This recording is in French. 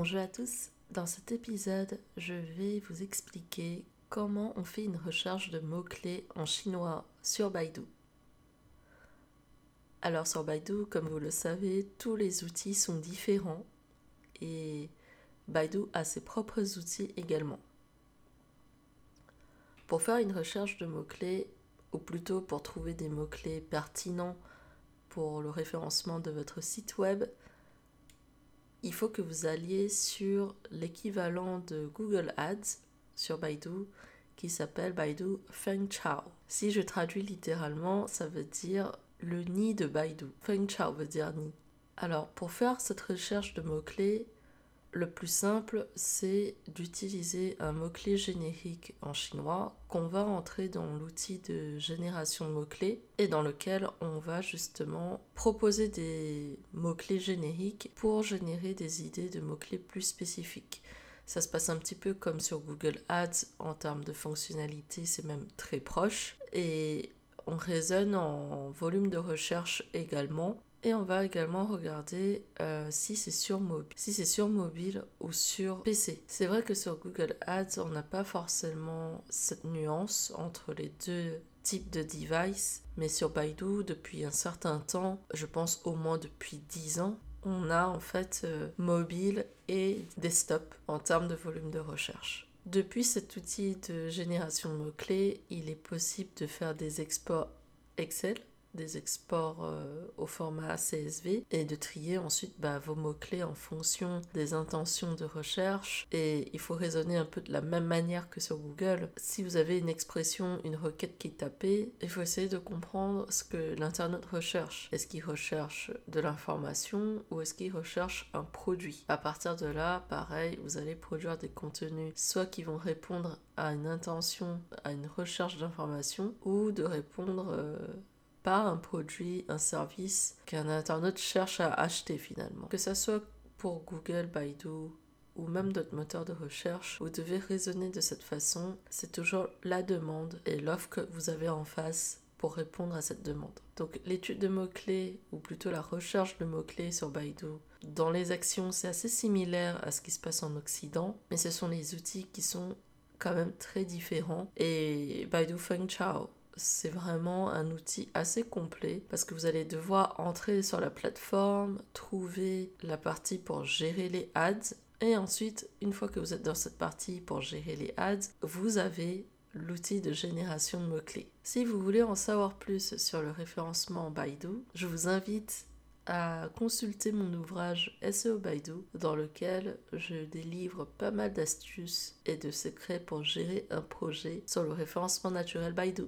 Bonjour à tous, dans cet épisode, je vais vous expliquer comment on fait une recherche de mots-clés en chinois sur Baidu. Alors sur Baidu, comme vous le savez, tous les outils sont différents et Baidu a ses propres outils également. Pour faire une recherche de mots-clés, ou plutôt pour trouver des mots-clés pertinents pour le référencement de votre site web, il faut que vous alliez sur l'équivalent de Google Ads sur Baidu qui s'appelle Baidu Feng Chao. Si je traduis littéralement, ça veut dire le nid de Baidu. Feng Chao veut dire nid. Alors, pour faire cette recherche de mots-clés, le plus simple, c'est d'utiliser un mot-clé générique en chinois qu'on va entrer dans l'outil de génération de mots-clés et dans lequel on va justement proposer des mots-clés génériques pour générer des idées de mots-clés plus spécifiques. Ça se passe un petit peu comme sur Google Ads en termes de fonctionnalité, c'est même très proche. Et on raisonne en volume de recherche également et on va également regarder euh, si c'est sur mobile, si sur mobile ou sur PC. C'est vrai que sur Google Ads, on n'a pas forcément cette nuance entre les deux types de devices, mais sur Baidu, depuis un certain temps, je pense au moins depuis 10 ans, on a en fait euh, mobile et desktop en termes de volume de recherche. Depuis cet outil de génération de mots-clés, il est possible de faire des exports Excel des exports euh, au format CSV et de trier ensuite bah, vos mots-clés en fonction des intentions de recherche. Et il faut raisonner un peu de la même manière que sur Google. Si vous avez une expression, une requête qui est tapée, il faut essayer de comprendre ce que l'internet recherche. Est-ce qu'il recherche de l'information ou est-ce qu'il recherche un produit? À partir de là, pareil, vous allez produire des contenus soit qui vont répondre à une intention, à une recherche d'information ou de répondre... Euh, un produit, un service qu'un internaute cherche à acheter finalement. Que ce soit pour Google, Baidu ou même d'autres moteurs de recherche, vous devez raisonner de cette façon. C'est toujours la demande et l'offre que vous avez en face pour répondre à cette demande. Donc l'étude de mots-clés, ou plutôt la recherche de mots-clés sur Baidu, dans les actions, c'est assez similaire à ce qui se passe en Occident, mais ce sont les outils qui sont quand même très différents. Et Baidu Feng Chao c'est vraiment un outil assez complet parce que vous allez devoir entrer sur la plateforme, trouver la partie pour gérer les ads et ensuite, une fois que vous êtes dans cette partie pour gérer les ads, vous avez l'outil de génération de mots-clés. Si vous voulez en savoir plus sur le référencement Baidu, je vous invite à consulter mon ouvrage SEO Baidu dans lequel je délivre pas mal d'astuces et de secrets pour gérer un projet sur le référencement naturel Baidu.